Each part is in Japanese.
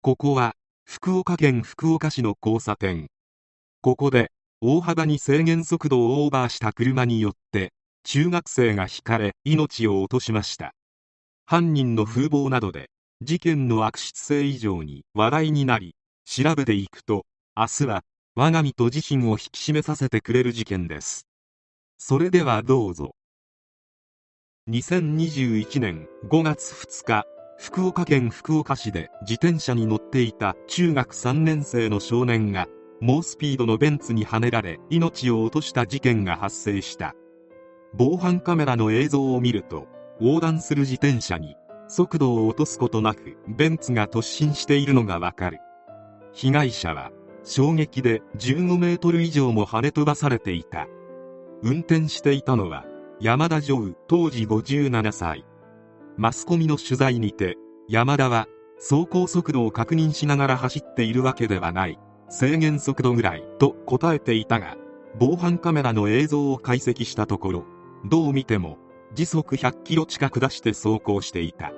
ここは福岡県福岡市の交差点。ここで大幅に制限速度をオーバーした車によって中学生がひかれ命を落としました。犯人の風貌などで事件の悪質性以上に話題になり調べていくと明日は我が身と自身を引き締めさせてくれる事件です。それではどうぞ。2021年5月2日福岡県福岡市で自転車に乗っていた中学3年生の少年が猛スピードのベンツにはねられ命を落とした事件が発生した。防犯カメラの映像を見ると横断する自転車に速度を落とすことなくベンツが突進しているのがわかる。被害者は衝撃で15メートル以上も跳ね飛ばされていた。運転していたのは山田女当時57歳。マスコミの取材にて山田は走行速度を確認しながら走っているわけではない制限速度ぐらいと答えていたが防犯カメラの映像を解析したところどう見ても時速100キロ近く出して走行していた。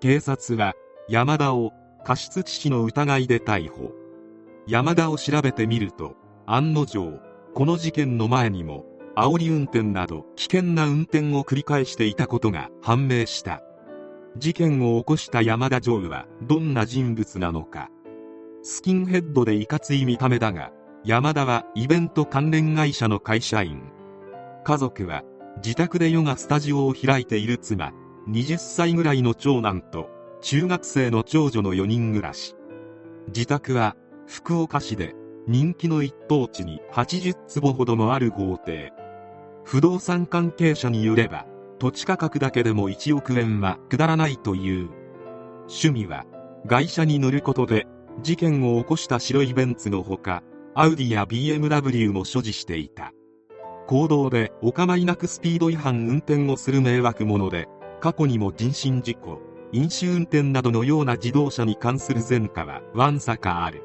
警察は山田を過失致死の疑いで逮捕。山田を調べてみると案の定この事件の前にも煽り運転など危険な運転を繰り返していたことが判明した。事件を起こした山田ジョーはどんな人物なのか。スキンヘッドでいかつい見た目だが山田はイベント関連会社の会社員。家族は自宅でヨガスタジオを開いている。妻20歳ぐらいの長男と中学生の長女の4人暮らし。自宅は福岡市で人気の一等地に80坪ほどもある豪邸。不動産関係者によれば土地価格だけでも1億円はくだらないという。趣味は外車に乗ることで事件を起こした白いベンツのほかアウディや BMW も所持していた。行動でお構いなくスピード違反運転をする迷惑者で過去にも人身事故飲酒運転などのような自動車に関する前科はわんさかある。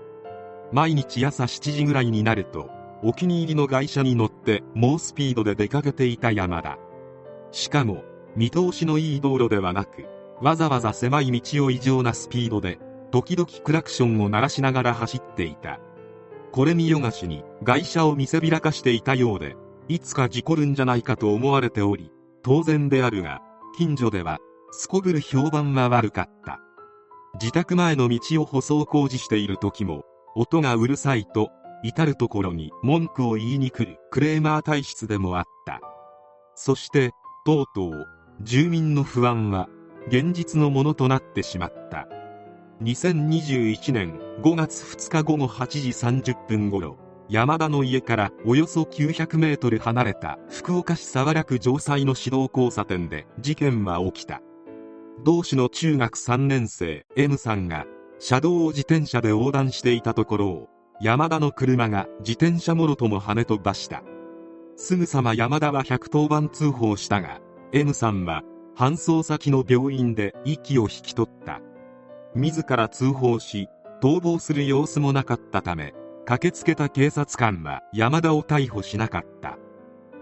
毎日朝7時ぐらいになるとお気に入りの外車に乗って猛スピードで出かけていた山田しかも見通しのいい道路ではなくわざわざ狭い道を異常なスピードで時々クラクションを鳴らしながら走っていた。これ見よがしに外車を見せびらかしていたようでいつか事故るんじゃないかと思われており当然であるが近所ではすこぶる評判は悪かった。自宅前の道を舗装工事している時も音がうるさいと至る所に文句を言いに来るクレーマー体質でもあった。そしてとうとう住民の不安は現実のものとなってしまった。2021年5月2日午後8時30分頃山田の家からおよそ900メートル離れた福岡市早良区城西の市道交差点で事件は起きた。同市の中学3年生 M さんが車道を自転車で横断していたところを山田の車が自転車もろとも跳ね飛ばした。すぐさま山田は110番通報したが M さんは搬送先の病院で息を引き取った。自ら通報し逃亡する様子もなかったため駆けつけた警察官は山田を逮捕しなかった。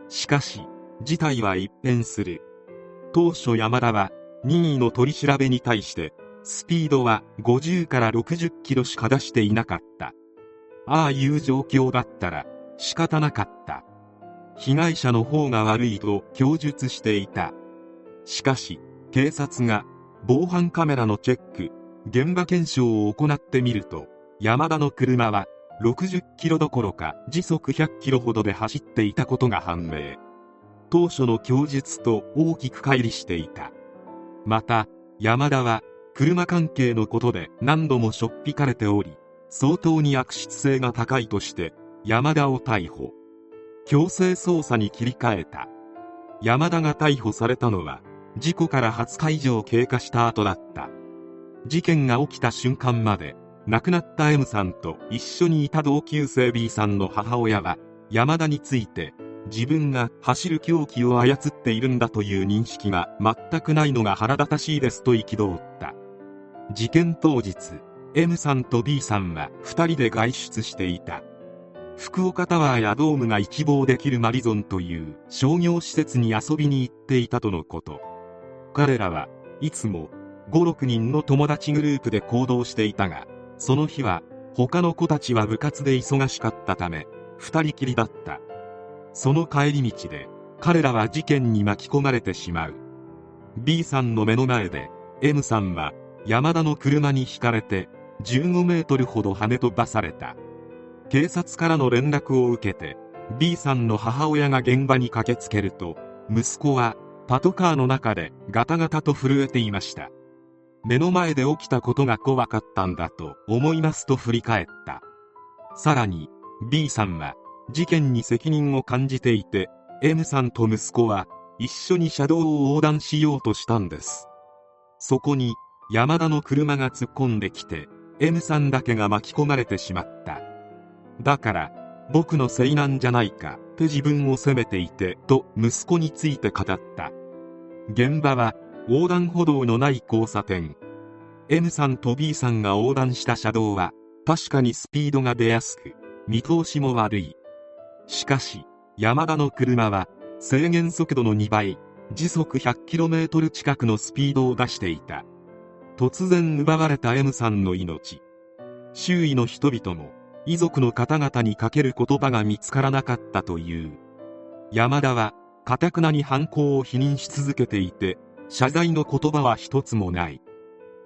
しかし事態は一変する。当初山田は任意の取り調べに対してスピードは50から60キロしか出していなかった。ああいう状況だったら仕方なかった。被害者の方が悪いと供述していた。しかし警察が防犯カメラのチェック現場検証を行ってみると山田の車は60キロどころか時速100キロほどで走っていたことが判明。当初の供述と大きく乖離していた。また山田は車関係のことで何度もしょっぴかれており相当に悪質性が高いとして山田を逮捕。強制捜査に切り替えた。山田が逮捕されたのは事故から20日以上経過した後だった。事件が起きた瞬間まで亡くなった M さんと一緒にいた同級生 B さんの母親は山田について自分が走る凶器を操っているんだという認識が全くないのが腹立たしいですと憤った。事件当日 M さんと B さんは2人で外出していた。福岡タワーやドームが一望できるマリゾンという商業施設に遊びに行っていたとのこと。彼らはいつも56人の友達グループで行動していたがその日は他の子たちは部活で忙しかったため二人きりだった。その帰り道で彼らは事件に巻き込まれてしまう。B さんの目の前で M さんは山田の車にひかれて15メートルほど跳ね飛ばされた。警察からの連絡を受けて B さんの母親が現場に駆けつけると息子はパトカーの中でガタガタと震えていました。目の前で起きたことが怖かったんだと思いますと振り返った。さらに B さんは事件に責任を感じていて M さんと息子は一緒に車道を横断しようとしたんです。そこに山田の車が突っ込んできて M さんだけが巻き込まれてしまった。だから僕のせいなんじゃないかって自分を責めていてと息子について語った。現場は横断歩道のない交差点。M さんと B さんが横断した車道は確かにスピードが出やすく見通しも悪い。しかし山田の車は制限速度の2倍時速 100km 近くのスピードを出していた。突然奪われた M さんの命。周囲の人々も遺族の方々にかける言葉が見つからなかったという。山田はかたくなに犯行を否認し続けていて謝罪の言葉は一つもない。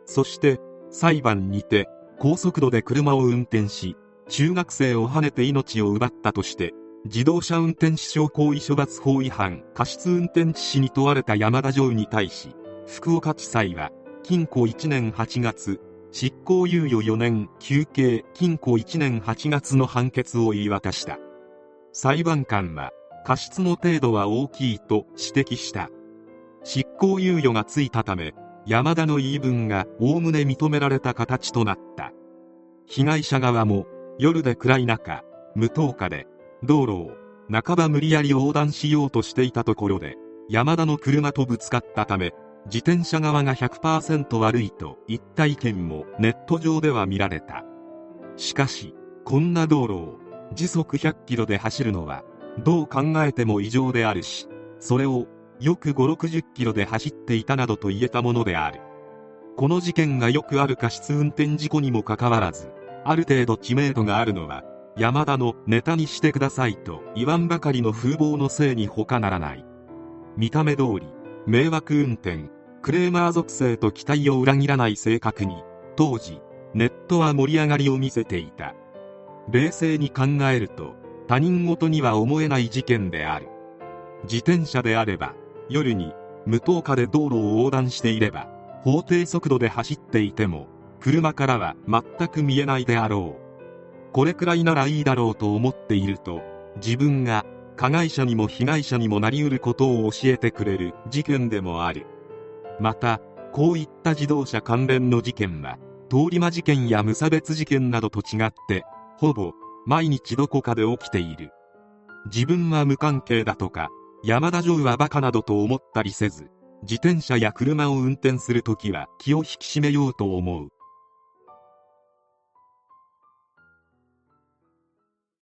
そして裁判にて高速度で車を運転し中学生をはねて命を奪ったとして自動車運転致傷行為処罰法違反過失運転致死に問われた山田城に対し福岡地裁は禁錮1年8月執行猶予4年休刑禁錮1年8月の判決を言い渡した。裁判官は過失の程度は大きいと指摘した。執行猶予がついたため山田の言い分がおおむね認められた形となった。被害者側も夜で暗い中無灯火で道路を半ば無理やり横断しようとしていたところで山田の車とぶつかったため自転車側が100%悪いといった意見もネット上では見られた。しかしこんな道路を時速100キロで走るのはどう考えても異常であるしそれをよく5 6 0キロで走っていたなどと言えたものである。この事件がよくある過失運転事故にもかかわらずある程度知名度があるのは山田のネタにしてくださいと言わんばかりの風貌のせいに他ならない。見た目通り迷惑運転クレーマー属性と期待を裏切らない性格に当時ネットは盛り上がりを見せていた。冷静に考えると他人事には思えない事件である。自転車であれば夜に無灯火で道路を横断していれば法定速度で走っていても車からは全く見えないであろう。これくらいならいいだろうと思っていると自分が加害者にも被害者にもなりうることを教えてくれる事件でもある。またこういった自動車関連の事件は通り魔事件や無差別事件などと違ってほぼ毎日どこかで起きている。自分は無関係だとか山田城はバカなどと思ったりせず自転車や車を運転するときは気を引き締めようと思う。